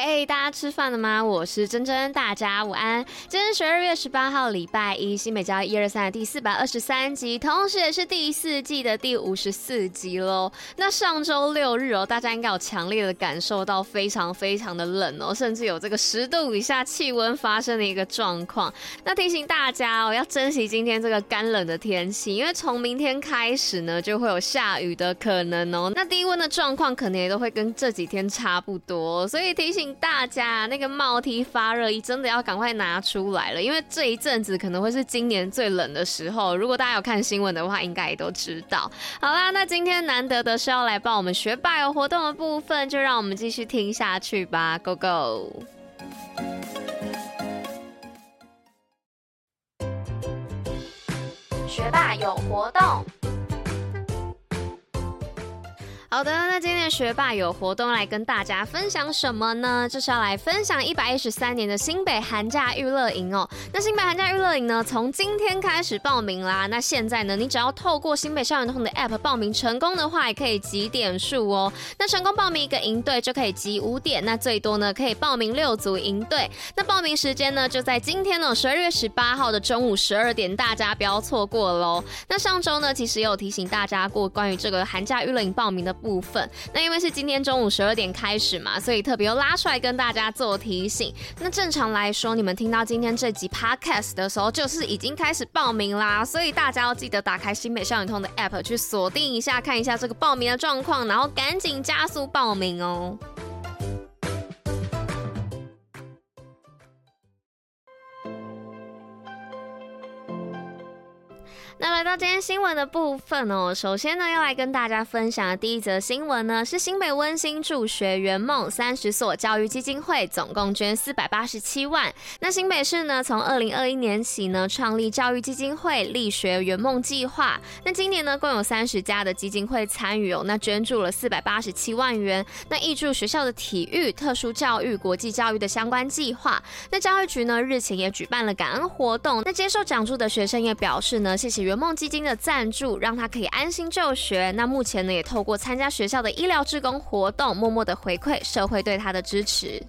嘿大家吃饭了吗？我是珍珍，大家午安。今天十二月十八号，礼拜一，新北教育一二三的第四百二十三集，同时也是第四季的第五十四集喽。那上周六日哦，大家应该有强烈的感受到非常非常的冷哦，甚至有这个十度以下气温发生的一个状况。那提醒大家哦，要珍惜今天这个干冷的天气，因为从明天开始呢，就会有下雨的可能哦。那低温的状况可能也都会跟这几天差不多，所以提醒。大家那个帽 T 发热衣真的要赶快拿出来了，因为这一阵子可能会是今年最冷的时候。如果大家有看新闻的话，应该也都知道。好啦，那今天难得的是要来报我们学霸有活动的部分，就让我们继续听下去吧。Go Go！学霸有活动。好的，那今天学霸有活动来跟大家分享什么呢？就是要来分享一百一十三年的新北寒假娱乐营哦。那新北寒假娱乐营呢，从今天开始报名啦。那现在呢，你只要透过新北校园通的 App 报名成功的话，也可以集点数哦。那成功报名一个营队就可以集五点，那最多呢可以报名六组营队。那报名时间呢就在今天呢，十二月十八号的中午十二点，大家不要错过喽。那上周呢，其实也有提醒大家过关于这个寒假娱乐营报名的。部分，那因为是今天中午十二点开始嘛，所以特别又拉出来跟大家做提醒。那正常来说，你们听到今天这集 podcast 的时候，就是已经开始报名啦，所以大家要记得打开新美校园通的 app 去锁定一下，看一下这个报名的状况，然后赶紧加速报名哦。到今天新闻的部分哦，首先呢，要来跟大家分享的第一则新闻呢，是新北温馨助学圆梦三十所教育基金会总共捐四百八十七万。那新北市呢，从二零二一年起呢，创立教育基金会力学圆梦计划。那今年呢，共有三十家的基金会参与哦，那捐助了四百八十七万元，那挹助学校的体育、特殊教育、国际教育的相关计划。那教育局呢，日前也举办了感恩活动，那接受奖助的学生也表示呢，谢谢。圆梦基金的赞助，让他可以安心就学。那目前呢，也透过参加学校的医疗志工活动，默默的回馈社会对他的支持。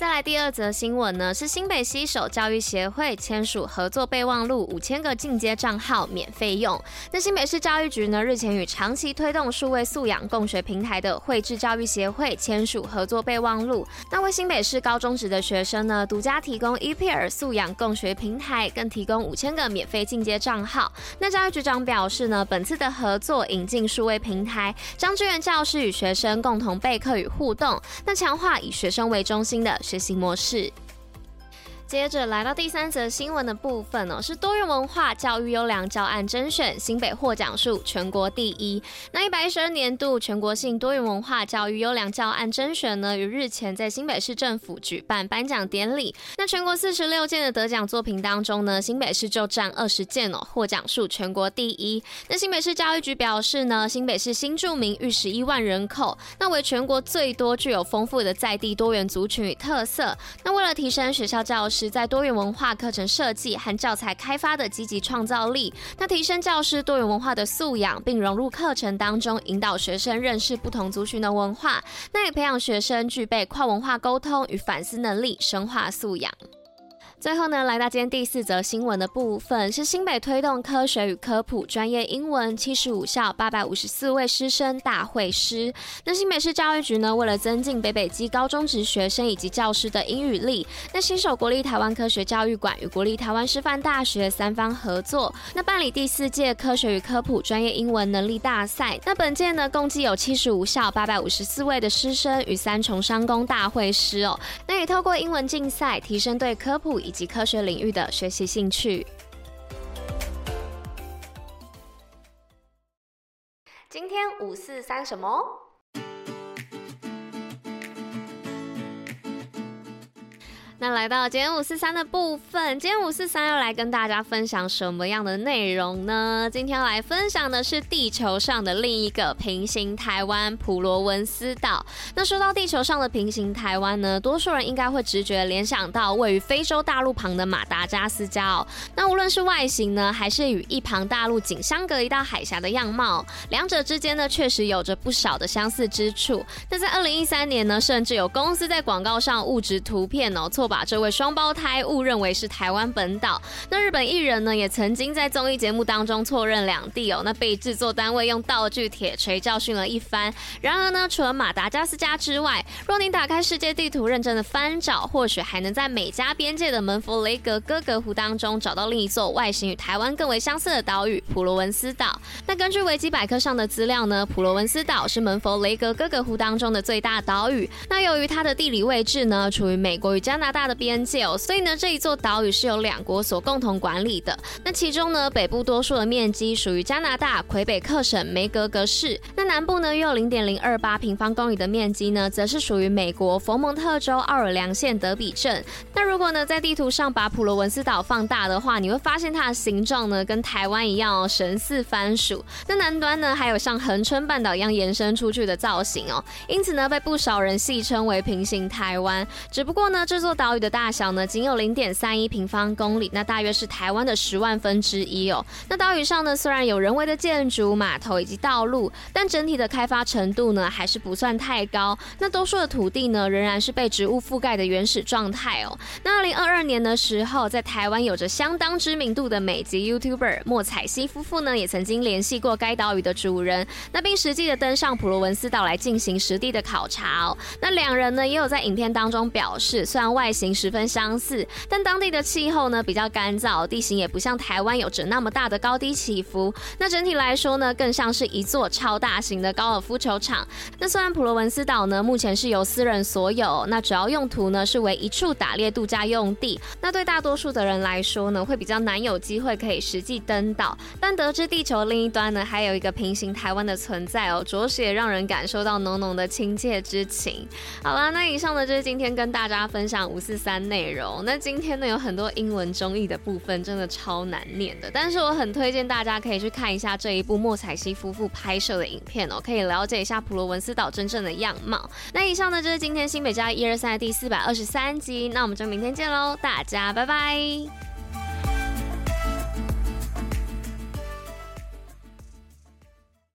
再来第二则新闻呢，是新北携手教育协会签署合作备忘录，五千个进阶账号免费用。那新北市教育局呢，日前与长期推动数位素养共学平台的慧智教育协会签署合作备忘录，那为新北市高中职的学生呢，独家提供 EPR 素养共学平台，更提供五千个免费进阶账号。那教育局长表示呢，本次的合作引进数位平台，将支援教师与学生共同备课与互动，那强化以学生为中心的。学习模式。接着来到第三则新闻的部分哦，是多元文化教育优良教案甄选，新北获奖数全国第一。那一百一十二年度全国性多元文化教育优良教案甄选呢，于日前在新北市政府举办颁奖典礼。那全国四十六件的得奖作品当中呢，新北市就占二十件哦，获奖数全国第一。那新北市教育局表示呢，新北市新住民逾十一万人口，那为全国最多具有丰富的在地多元族群与特色。那为了提升学校教师在多元文化课程设计和教材开发的积极创造力，那提升教师多元文化的素养，并融入课程当中，引导学生认识不同族群的文化，那也培养学生具备跨文化沟通与反思能力，深化素养。最后呢，来到今天第四则新闻的部分，是新北推动科学与科普专业英文七十五校八百五十四位师生大会师。那新北市教育局呢，为了增进北北基高中职学生以及教师的英语力，那携手国立台湾科学教育馆与国立台湾师范大学三方合作，那办理第四届科学与科普专业英文能力大赛。那本届呢，共计有七十五校八百五十四位的师生与三重商工大会师哦。那也透过英文竞赛，提升对科普以及科学领域的学习兴趣。今天五四三什么？那来到今天五四三的部分，今天五四三要来跟大家分享什么样的内容呢？今天要来分享的是地球上的另一个平行台湾——普罗文斯岛。那说到地球上的平行台湾呢，多数人应该会直觉联想到位于非洲大陆旁的马达加斯加哦。那无论是外形呢，还是与一旁大陆仅相隔一道海峡的样貌，两者之间呢，确实有着不少的相似之处。那在二零一三年呢，甚至有公司在广告上误植图片哦，错。把这位双胞胎误认为是台湾本岛。那日本艺人呢，也曾经在综艺节目当中错认两地哦，那被制作单位用道具铁锤教训了一番。然而呢，除了马达加斯加之外，若您打开世界地图认真的翻找，或许还能在美加边界的门佛雷格哥格湖当中找到另一座外形与台湾更为相似的岛屿——普罗文斯岛。那根据维基百科上的资料呢，普罗文斯岛是门佛雷格哥格湖当中的最大岛屿。那由于它的地理位置呢，处于美国与加拿大。大的边界哦，所以呢，这一座岛屿是由两国所共同管理的。那其中呢，北部多数的面积属于加拿大魁北克省梅格格市，那南部呢，约有零点零二八平方公里的面积呢，则是属于美国佛蒙特州奥尔良县德比镇。那如果呢，在地图上把普罗文斯岛放大的话，你会发现它的形状呢，跟台湾一样哦，神似番薯。那南端呢，还有像恒春半岛一样延伸出去的造型哦，因此呢，被不少人戏称为平行台湾。只不过呢，这座岛。岛屿的大小呢，仅有零点三一平方公里，那大约是台湾的十万分之一哦。那岛屿上呢，虽然有人为的建筑、码头以及道路，但整体的开发程度呢，还是不算太高。那多数的土地呢，仍然是被植物覆盖的原始状态哦。那二零二二年的时候，在台湾有着相当知名度的美籍 YouTuber 莫彩西夫妇呢，也曾经联系过该岛屿的主人，那并实际的登上普罗文斯岛来进行实地的考察哦。那两人呢，也有在影片当中表示，虽然外形十分相似，但当地的气候呢，比较干燥，地形也不像台湾有着那么大的高低起伏。那整体来说呢，更像是一座超大型的高尔夫球场。那虽然普罗文斯岛呢，目前是由私人所有，那主要用途呢，是为一处打猎度假用地。那对大多数的人来说呢，会比较难有机会可以实际登岛。但得知地球另一端呢，还有一个平行台湾的存在哦，着实也让人感受到浓浓的亲切之情。好啦，那以上呢，就是今天跟大家分享五。四三内容，那今天呢，有很多英文综艺的部分，真的超难念的。但是我很推荐大家可以去看一下这一部莫彩希夫妇拍摄的影片哦，可以了解一下普罗文斯岛真正的样貌。那以上呢，就是今天新北家一二三的第四百二十三集，那我们就明天见喽，大家拜拜。